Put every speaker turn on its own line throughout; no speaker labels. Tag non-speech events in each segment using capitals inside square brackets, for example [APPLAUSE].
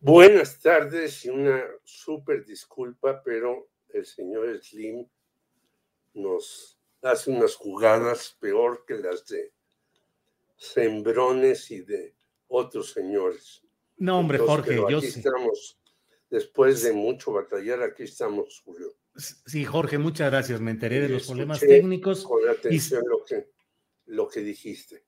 Buenas tardes y una súper disculpa, pero el señor Slim nos hace unas jugadas peor que las de Sembrones y de otros señores.
No, hombre,
Entonces,
Jorge,
pero
yo
aquí
sí.
estamos, después de mucho batallar, aquí estamos, Julio.
Sí, Jorge, muchas gracias. Me enteré de
Y
los problemas técnicos.
Con
Y,
atención lo que, lo que dijiste.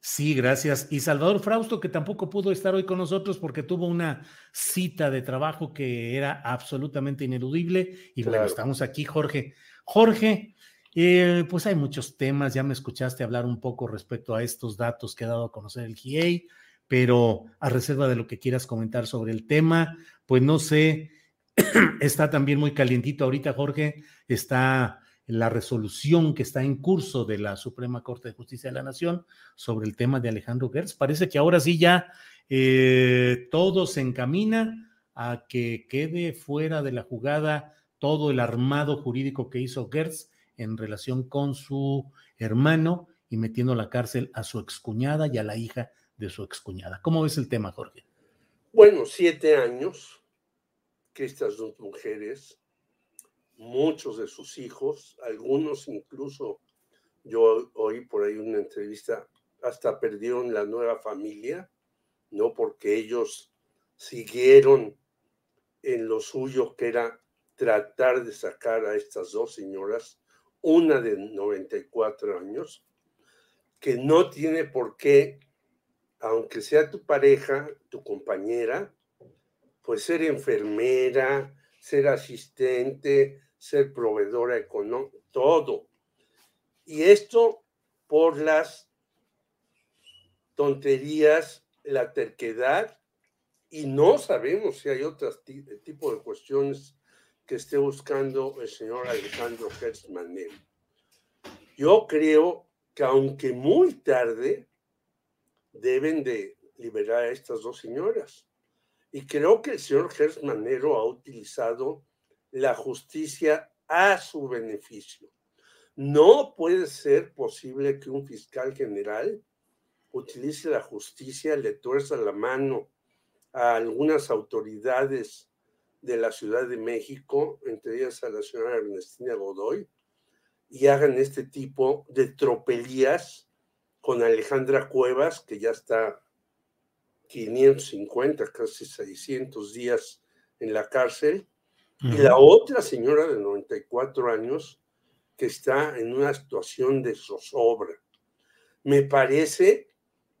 Sí, gracias. Y Salvador Frausto, que tampoco pudo estar hoy con nosotros porque tuvo una cita de trabajo que era absolutamente ineludible. Y bueno, estamos aquí, Jorge. Jorge, eh, pues hay muchos temas. Ya me escuchaste hablar un poco respecto a estos datos que ha dado a conocer el GIEI, pero a reserva de lo que quieras comentar sobre el tema, pues no sé. [CLEARS THROAT] está también muy calientito ahorita, Jorge. Está la resolución que está en curso de la Suprema Corte de Justicia de la Nación sobre el tema de Alejandro Gertz. Parece que ahora sí ya eh, todo se encamina a que quede fuera de la jugada todo el armado jurídico que hizo Gertz en relación con su hermano y metiendo a la cárcel a su excuñada y a la hija de su excuñada. ¿Cómo ves el tema, Jorge?
Bueno, siete años que estas dos mujeres, muchos de sus hijos, algunos incluso, yo oí por ahí una entrevista, hasta perdieron la nueva familia, ¿no? Porque ellos siguieron en lo suyo, que era tratar de sacar a estas dos señoras, una de 94 años, que no tiene por qué, aunque sea tu pareja, tu compañera, pues ser enfermera, ser asistente, ser proveedora económica, todo. Y esto por las tonterías, la terquedad, y no sabemos si hay otro ti- tipo de cuestiones que esté buscando el señor Alejandro Manero. Yo creo que aunque muy tarde, deben de liberar a estas dos señoras. Y creo que el señor Gers Manero ha utilizado la justicia a su beneficio. No puede ser posible que un fiscal general utilice la justicia, le tuerza la mano a algunas autoridades de la Ciudad de México, entre ellas a la señora Ernestina Godoy, y hagan este tipo de tropelías con Alejandra Cuevas, que ya está 550, casi 600 días en la cárcel, y la otra señora de 94 años que está en una situación de zozobra. Me parece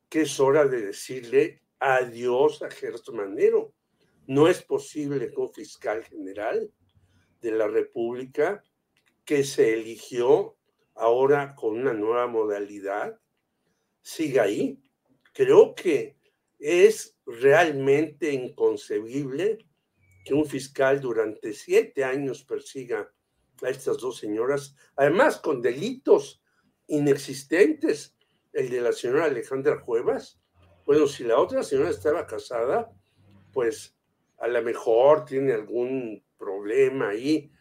que es hora de decirle adiós a Gertz Manero. No es posible que un fiscal general de la República que se eligió ahora con una nueva modalidad siga ahí. Creo que es realmente inconcebible que un fiscal durante siete años persiga a estas dos señoras, además con delitos inexistentes, el de la señora Alejandra Cuevas. Bueno, si la otra señora estaba casada, pues a lo mejor tiene algún problema ahí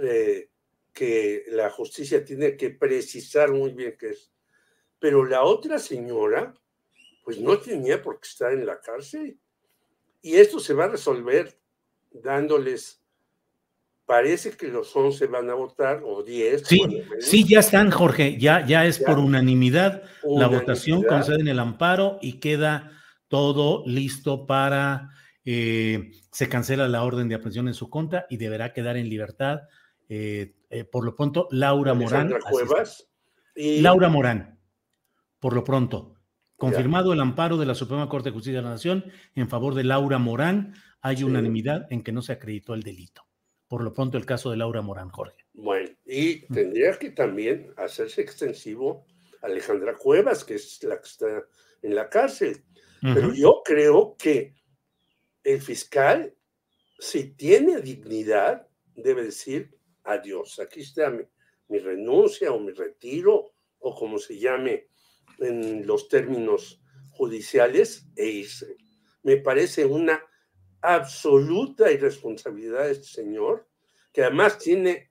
eh, que la justicia tiene que precisar muy bien qué es. Pero la otra señora, pues no tenía por qué estar en la cárcel. Y esto se va a resolver dándoles, parece que los 11 van a votar, o 10.
Sí, sí, ya están, Jorge, ya, ya es por unanimidad. La votación concede el amparo y queda todo listo para, eh, se cancela la orden de aprehensión en su contra y deberá quedar en libertad. Eh, eh, por lo pronto, Laura Morán.
Cuevas.
Y... Laura Morán, por lo pronto. Confirmado el amparo de la Suprema Corte de Justicia de la Nación en favor de Laura Morán, hay unanimidad en que no se acreditó el delito. Por lo pronto, el caso de Laura Morán, Jorge.
Bueno, y tendría que también hacerse extensivo a Alejandra Cuevas, que es la que está en la cárcel. Pero yo creo que el fiscal, si tiene dignidad, debe decir adiós. Aquí está mi, mi renuncia o mi retiro o como se llame en los términos judiciales e irse. Me parece una absoluta irresponsabilidad de este señor, que además tiene,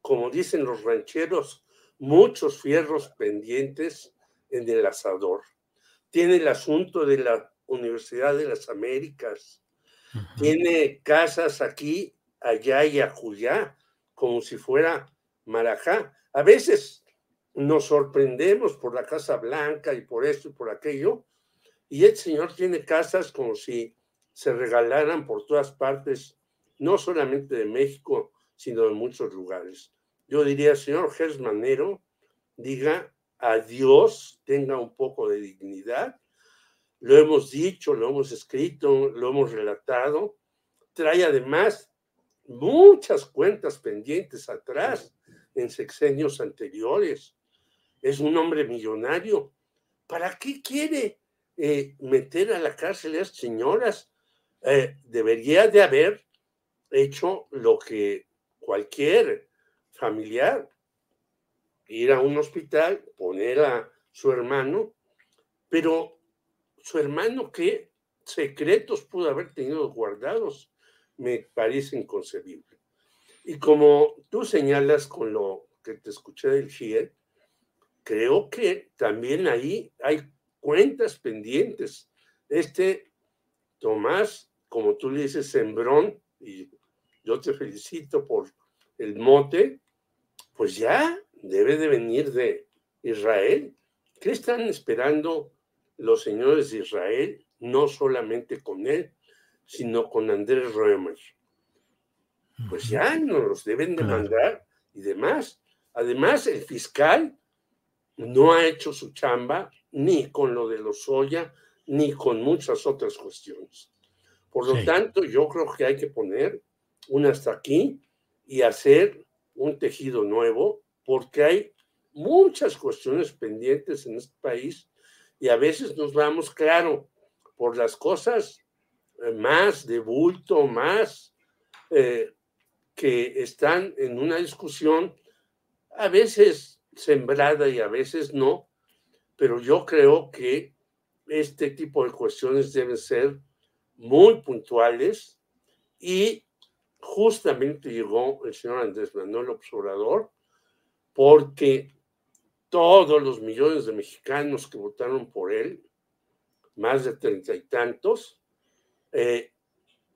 como dicen los rancheros, muchos fierros pendientes en el asador. Tiene el asunto de la Universidad de las Américas, tiene casas aquí, allá y acullá, como si fuera Marajá. A veces nos sorprendemos por la Casa Blanca y por esto y por aquello, y el señor tiene casas como si se regalaran por todas partes, no solamente de México, sino de muchos lugares. Yo diría, señor Gersmanero, diga adiós, tenga un poco de dignidad. Lo hemos dicho, lo hemos escrito, lo hemos relatado. Trae además muchas cuentas pendientes atrás en sexenios anteriores es un hombre millonario. ¿Para qué quiere eh, meter a la cárcel a estas señoras? Eh, debería de haber hecho lo que cualquier familiar, ir a un hospital, poner a su hermano, pero su hermano qué secretos pudo haber tenido guardados, me parece inconcebible. Y como tú señalas con lo que te escuché del GIE, creo que también ahí hay cuentas pendientes. Este Tomás, como tú le dices, Sembrón, y yo te felicito por el mote, pues ya debe de venir de Israel. ¿Qué están esperando los señores de Israel? No solamente con él, sino con Andrés Römer. Pues ya nos los deben de mandar y demás. Además, el fiscal no ha hecho su chamba ni con lo de los soya ni con muchas otras cuestiones. Por lo tanto, yo creo que hay que poner un hasta aquí y hacer un tejido nuevo, porque hay muchas cuestiones pendientes en este país y a veces nos vamos, claro, por las cosas eh, más de bulto, más eh, que están en una discusión, a veces sembrada y a veces no, pero yo creo que este tipo de cuestiones deben ser muy puntuales y justamente llegó el señor Andrés Manuel Observador porque todos los millones de mexicanos que votaron por él, más de treinta y tantos, eh,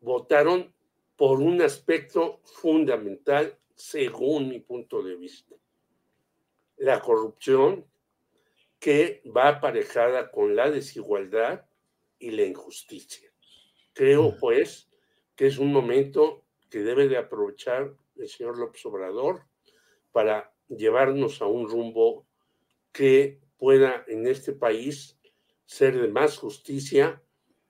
votaron por un aspecto fundamental según mi punto de vista la corrupción que va aparejada con la desigualdad y la injusticia. Creo, pues, que es un momento que debe de aprovechar el señor López Obrador para llevarnos a un rumbo que pueda en este país ser de más justicia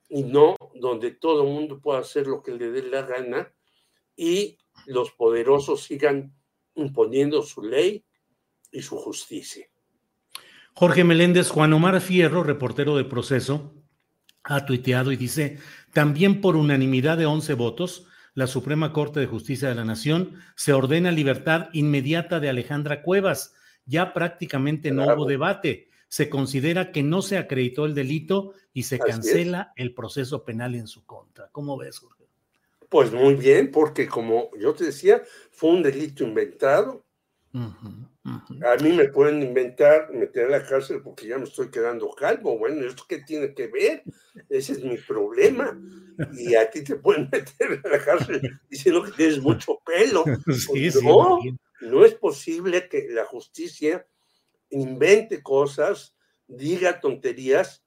y no donde todo el mundo pueda hacer lo que le dé la gana y los poderosos sigan imponiendo su ley y su justicia.
Jorge Meléndez, Juan Omar Fierro, reportero de proceso, ha tuiteado y dice, también por unanimidad de 11 votos, la Suprema Corte de Justicia de la Nación se ordena libertad inmediata de Alejandra Cuevas. Ya prácticamente no hubo debate. Se considera que no se acreditó el delito y se cancela el proceso penal en su contra. ¿Cómo ves, Jorge?
Pues muy bien, porque como yo te decía, fue un delito inventado, A mí me pueden inventar, meter a la cárcel porque ya me estoy quedando calvo. Bueno, ¿esto qué tiene que ver? Ese es mi problema. Y a ti te pueden [LAUGHS] meter a la cárcel diciendo que tienes mucho pelo. [LAUGHS] Pues no, no es posible que la justicia invente cosas, diga tonterías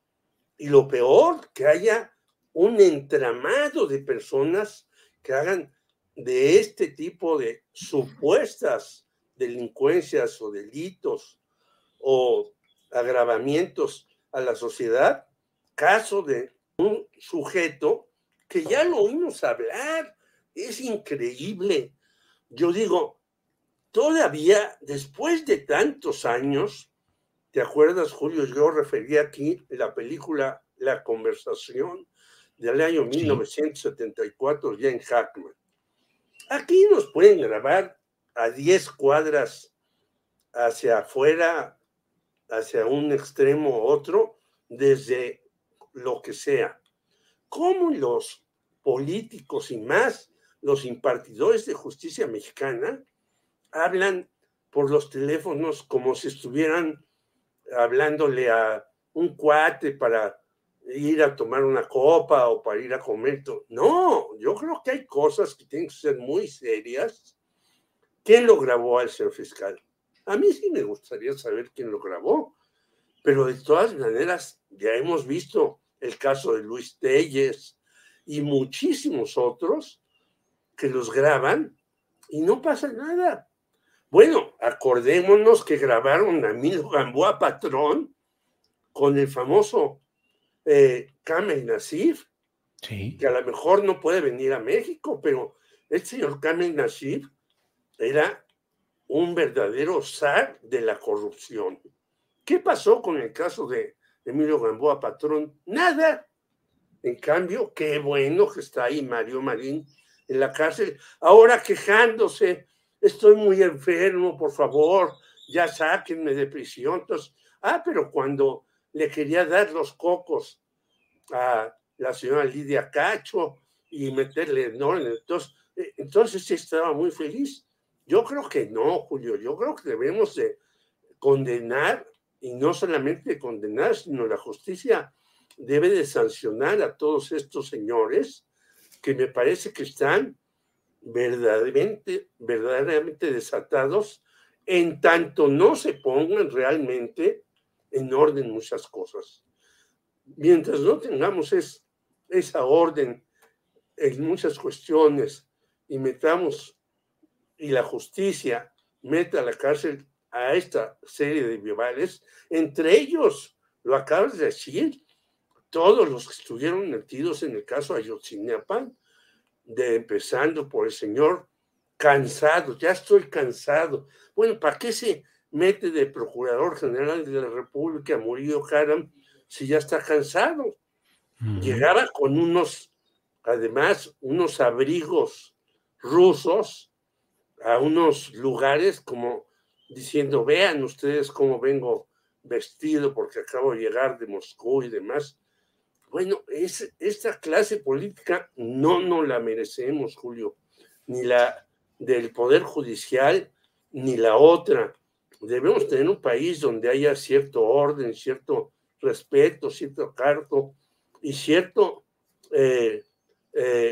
y lo peor, que haya un entramado de personas que hagan de este tipo de supuestas delincuencias o delitos o agravamientos a la sociedad, caso de un sujeto que ya lo oímos hablar, es increíble. Yo digo, todavía después de tantos años, ¿te acuerdas, Julio? Yo referí aquí la película La conversación del año 1974, en Hackman. Aquí nos pueden grabar a 10 cuadras hacia afuera, hacia un extremo u otro, desde lo que sea. ¿Cómo los políticos y más los impartidores de justicia mexicana hablan por los teléfonos como si estuvieran hablándole a un cuate para ir a tomar una copa o para ir a comer. No, yo creo que hay cosas que tienen que ser muy serias ¿Quién lo grabó al señor fiscal? A mí sí me gustaría saber quién lo grabó, pero de todas maneras ya hemos visto el caso de Luis Telles y muchísimos otros que los graban y no pasa nada. Bueno, acordémonos que grabaron a Milo Gamboa Patrón con el famoso eh, Kamel Nasif, que a lo mejor no puede venir a México, pero el señor Kamel Nasif era un verdadero zar de la corrupción. ¿Qué pasó con el caso de Emilio Gamboa Patrón? Nada. En cambio, qué bueno que está ahí Mario Marín en la cárcel, ahora quejándose, estoy muy enfermo, por favor, ya sáquenme de prisión. Entonces, ah, pero cuando le quería dar los cocos a la señora Lidia Cacho y meterle no, entonces, eh, entonces estaba muy feliz. Yo creo que no, Julio. Yo creo que debemos de condenar y no solamente condenar, sino la justicia debe de sancionar a todos estos señores que me parece que están verdaderamente, verdaderamente desatados en tanto no se pongan realmente en orden muchas cosas. Mientras no tengamos esa orden en muchas cuestiones y metamos y la justicia mete a la cárcel a esta serie de vivales, entre ellos, lo acabas de decir, todos los que estuvieron metidos en el caso Ayotzinapa, de empezando por el señor cansado, ya estoy cansado. Bueno, ¿para qué se mete de Procurador General de la República Murillo Karam si ya está cansado? Llegaba con unos, además, unos abrigos rusos a unos lugares como diciendo, vean ustedes cómo vengo vestido porque acabo de llegar de Moscú y demás. Bueno, es, esta clase política no nos la merecemos, Julio, ni la del Poder Judicial, ni la otra. Debemos tener un país donde haya cierto orden, cierto respeto, cierto cargo y cierto eh, eh,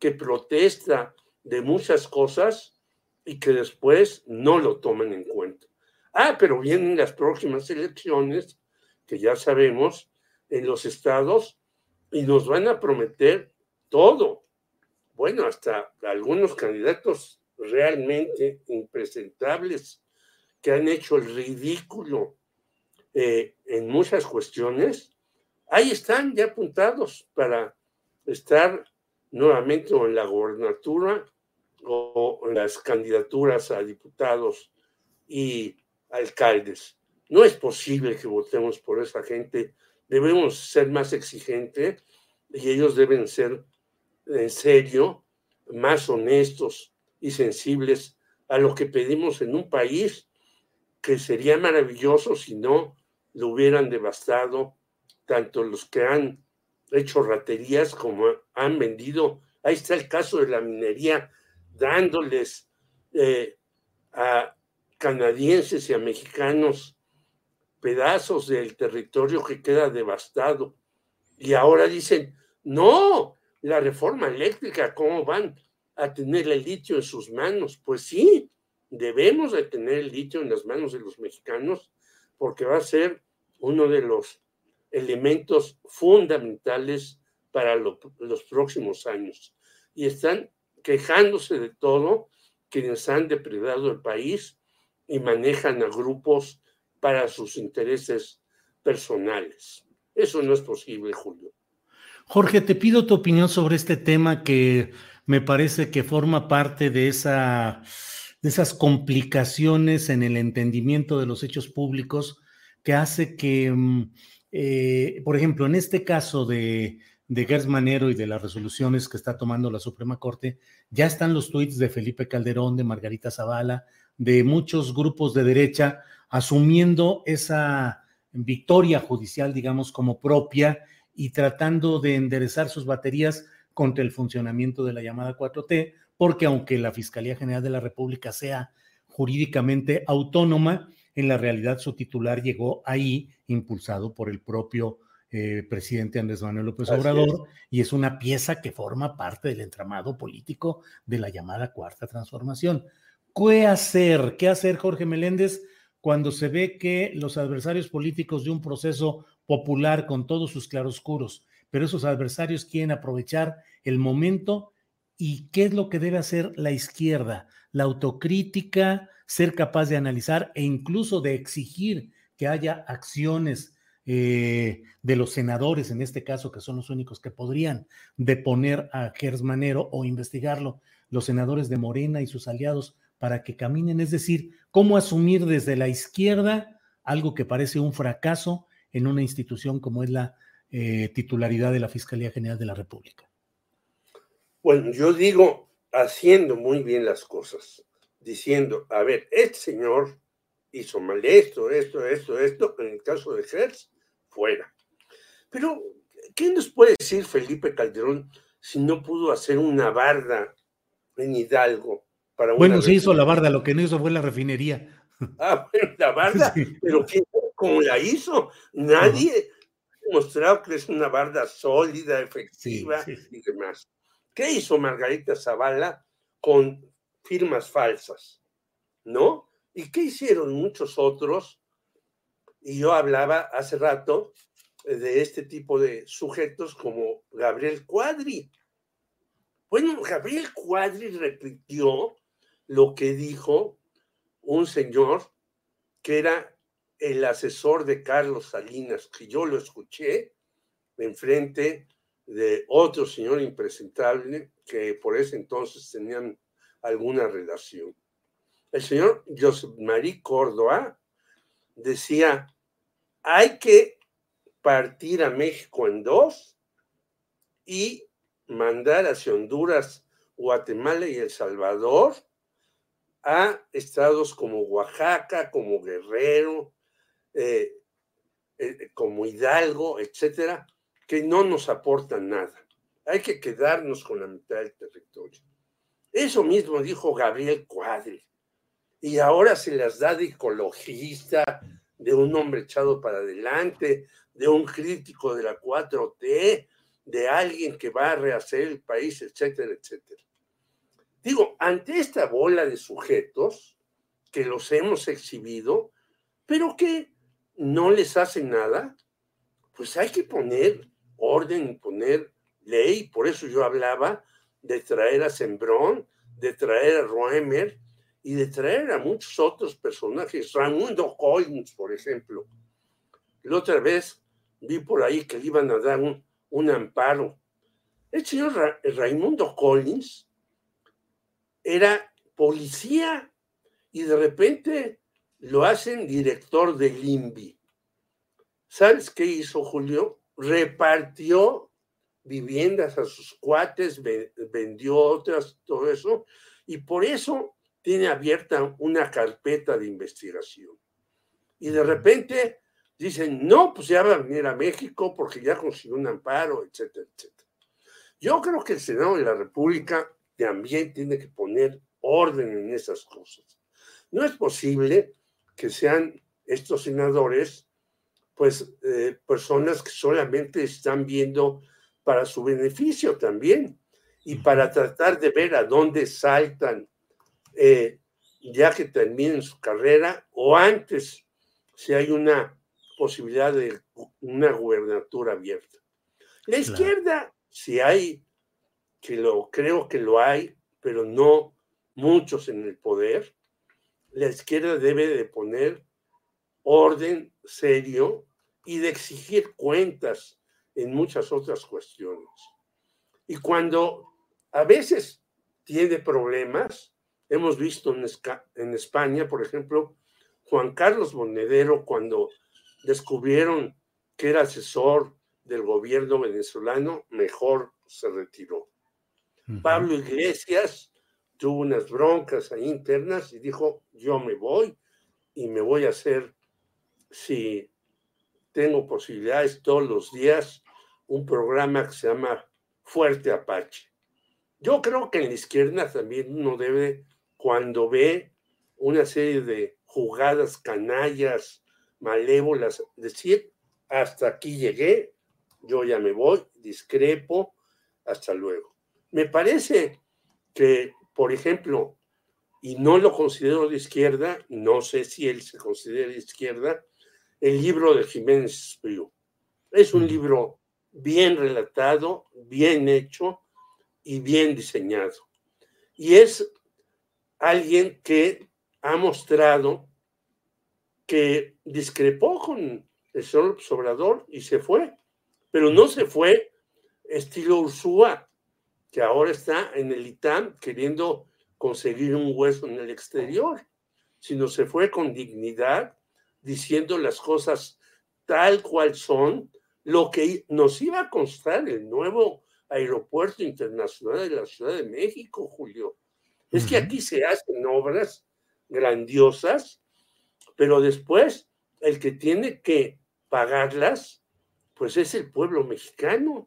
que protesta de muchas cosas y que después no lo toman en cuenta. Ah, pero vienen las próximas elecciones, que ya sabemos, en los estados, y nos van a prometer todo. Bueno, hasta algunos candidatos realmente impresentables que han hecho el ridículo eh, en muchas cuestiones, ahí están ya apuntados para estar nuevamente en la gobernatura o en las candidaturas a diputados y alcaldes. No es posible que votemos por esa gente. Debemos ser más exigentes y ellos deben ser en serio más honestos y sensibles a lo que pedimos en un país que sería maravilloso si no lo hubieran devastado tanto los que han hecho raterías como han vendido. Ahí está el caso de la minería, dándoles eh, a canadienses y a mexicanos pedazos del territorio que queda devastado. Y ahora dicen, no, la reforma eléctrica, ¿cómo van a tener el litio en sus manos? Pues sí, debemos de tener el litio en las manos de los mexicanos porque va a ser uno de los elementos fundamentales para los próximos años. Y están quejándose de todo quienes han depredado el país y manejan a grupos para sus intereses personales. Eso no es posible, Julio.
Jorge, te pido tu opinión sobre este tema que me parece que forma parte de, esa, de esas complicaciones en el entendimiento de los hechos públicos que hace que, mm, eh, por ejemplo, en este caso de, de Gers Manero y de las resoluciones que está tomando la Suprema Corte, ya están los tuits de Felipe Calderón, de Margarita Zavala, de muchos grupos de derecha asumiendo esa victoria judicial, digamos, como propia y tratando de enderezar sus baterías contra el funcionamiento de la llamada 4T, porque aunque la Fiscalía General de la República sea jurídicamente autónoma, en la realidad su titular llegó ahí impulsado por el propio eh, presidente Andrés Manuel López Obrador y es una pieza que forma parte del entramado político de la llamada cuarta transformación. ¿Qué hacer? ¿Qué hacer, Jorge Meléndez, cuando se ve que los adversarios políticos de un proceso popular con todos sus claroscuros, pero esos adversarios quieren aprovechar el momento y qué es lo que debe hacer la izquierda? La autocrítica, ser capaz de analizar e incluso de exigir que haya acciones eh, de los senadores, en este caso, que son los únicos que podrían deponer a Gers Manero o investigarlo, los senadores de Morena y sus aliados para que caminen, es decir, cómo asumir desde la izquierda algo que parece un fracaso en una institución como es la eh, titularidad de la Fiscalía General de la República.
Bueno, yo digo haciendo muy bien las cosas, diciendo, a ver, este señor hizo mal esto, esto, esto, esto, en el caso de Hertz, fuera. Pero, ¿qué nos puede decir Felipe Calderón si no pudo hacer una barda en Hidalgo
bueno, se hizo la barda, lo que no hizo fue la refinería. [LAUGHS]
Ah, bueno, la barda, [LAUGHS] pero ¿quién, ¿cómo la hizo? Nadie ha mostrado que es una barda sólida, efectiva y demás. ¿Qué hizo Margarita Zavala con firmas falsas? ¿No? ¿Y qué hicieron muchos otros? Y yo hablaba hace rato de este tipo de sujetos como Gabriel Cuadri. Bueno, Gabriel Cuadri repitió lo que dijo un señor que era el asesor de Carlos Salinas, que yo lo escuché enfrente de otro señor impresentable que por ese entonces tenían alguna relación. El señor José María Córdoba decía, hay que partir a México en dos y mandar hacia Honduras, Guatemala y El Salvador a estados como Oaxaca, como Guerrero, eh, eh, como Hidalgo, etcétera, que no nos aportan nada. Hay que quedarnos con la mitad del territorio. Eso mismo dijo Gabriel Cuadri. Y ahora se las da de ecologista, de un hombre echado para adelante, de un crítico de la 4T, de alguien que va a rehacer el país, etcétera, etcétera. Digo, ante esta bola de sujetos que los hemos exhibido, pero que no les hace nada, pues hay que poner orden, poner ley. Por eso yo hablaba de traer a Sembrón, de traer a Roemer y de traer a muchos otros personajes. Raimundo Collins, por ejemplo. La otra vez vi por ahí que le iban a dar un, un amparo. El señor Raimundo Collins era policía y de repente lo hacen director del INVI. ¿Sabes qué hizo Julio? Repartió viviendas a sus cuates, vendió otras, todo eso, y por eso tiene abierta una carpeta de investigación. Y de repente dicen, no, pues ya va a venir a México porque ya consiguió un amparo, etcétera, etcétera. Yo creo que el Senado de la República también tiene que poner orden en esas cosas. No es posible que sean estos senadores, pues, eh, personas que solamente están viendo para su beneficio también y para tratar de ver a dónde saltan eh, ya que terminen su carrera o antes, si hay una posibilidad de una gubernatura abierta. La izquierda, si hay, que lo creo que lo hay, pero no muchos en el poder, la izquierda debe de poner orden serio y de exigir cuentas en muchas otras cuestiones. Y cuando a veces tiene problemas, hemos visto en, España, por ejemplo, Juan Carlos Monedero, cuando descubrieron que era asesor del gobierno venezolano, mejor se retiró. Pablo Iglesias tuvo unas broncas ahí internas y dijo, yo me voy y me voy a hacer, si tengo posibilidades todos los días, un programa que se llama Fuerte Apache. Yo creo que en la izquierda también uno debe, cuando ve una serie de jugadas canallas, malévolas, decir, hasta aquí llegué, yo ya me voy, discrepo, hasta luego. Me parece que por ejemplo, y no lo considero de izquierda, no sé si él se considera de izquierda, el libro de Jiménez Espriu. Es un libro bien relatado, bien hecho y bien diseñado. Y es alguien que ha mostrado que discrepó con el señor Sobrador y se fue, pero no se fue estilo Ursúa, que ahora está en el ITAM queriendo conseguir un hueso en el exterior, sino se fue con dignidad diciendo las cosas tal cual son, lo que nos iba a constar el nuevo aeropuerto internacional de la Ciudad de México, Julio. Es que aquí se hacen obras grandiosas, pero después el que tiene que pagarlas, pues es el pueblo mexicano.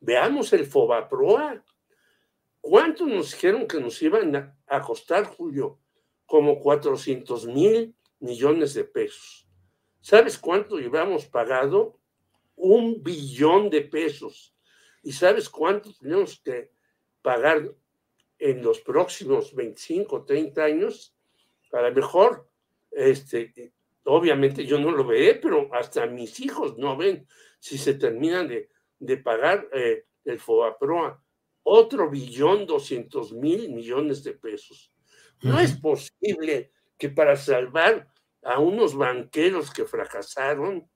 Veamos el Fobaproa. ¿Cuánto nos dijeron que nos iban a costar, Julio? Como 400 mil millones de pesos. ¿Sabes cuánto llevamos pagado? Un billón de pesos. ¿Y sabes cuánto tenemos que pagar en los próximos 25, 30 años? A lo mejor, este, obviamente yo no lo veré, pero hasta mis hijos no ven si se terminan de, de pagar eh, el FOAPROA otro billón doscientos mil millones de pesos. No es posible que para salvar a unos banqueros que fracasaron,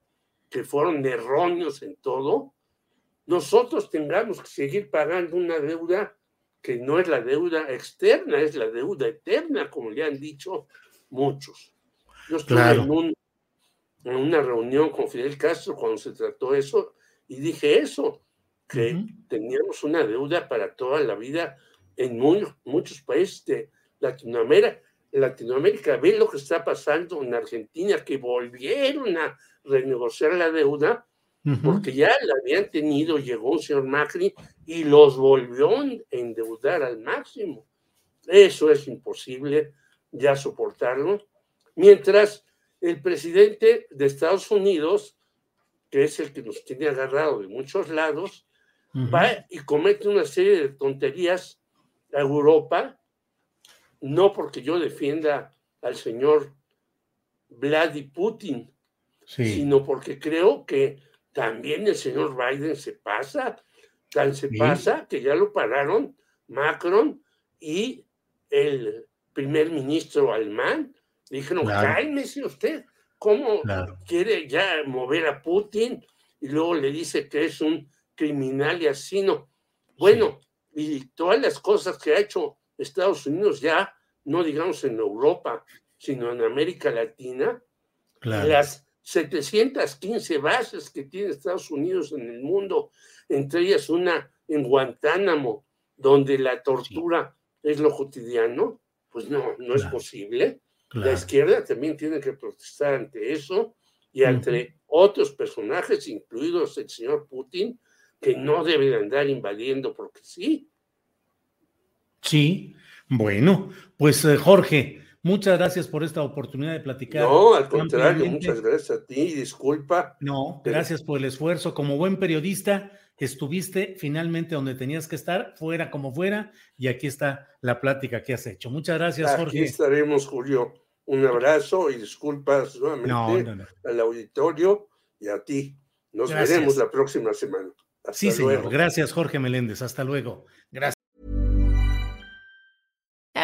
que fueron erróneos en todo, nosotros tengamos que seguir pagando una deuda que no es la deuda externa, es la deuda eterna, como le han dicho muchos. Yo estuve en, en una reunión con Fidel Castro cuando se trató eso y dije eso, que teníamos una deuda para toda la vida en muchos países de Latinoamérica. Latinoamérica, ve lo que está pasando en Argentina, que volvieron a renegociar la deuda, porque ya la habían tenido, llegó un señor Macri y los volvió a endeudar al máximo. Eso es imposible ya soportarlo. Mientras el presidente de Estados Unidos, que es el que nos tiene agarrado de muchos lados, va y comete una serie de tonterías a Europa, no porque yo defienda al señor Vladimir Putin, sino porque creo que también el señor Biden se pasa, tan se pasa que ya lo pararon Macron y el primer ministro alemán. Dijeron, cálmese usted, ¿cómo quiere ya mover a Putin? Y luego le dice que es un criminal y asesino. Bueno, y todas las cosas que ha hecho Estados Unidos ya, no digamos en Europa, sino en América Latina, las 715 bases que tiene Estados Unidos en el mundo, entre ellas una en Guantánamo, donde la tortura es lo cotidiano, pues no, no es posible. La izquierda también tiene que protestar ante eso y ante otros personajes, incluidos el señor Putin, que no debe andar invadiendo porque sí.
Sí, bueno, pues eh, Jorge, muchas gracias por esta oportunidad de platicar.
No, al contrario, muchas gracias a ti, disculpa.
No, gracias por el esfuerzo. Como buen periodista, estuviste finalmente donde tenías que estar, fuera como fuera, y aquí está la plática que has hecho. Muchas gracias, Jorge.
Aquí estaremos, Julio. Un abrazo y disculpas nuevamente al auditorio y a ti. Nos veremos la próxima semana.
Hasta sí, luego. señor. Gracias, Jorge Meléndez. Hasta luego. Gracias.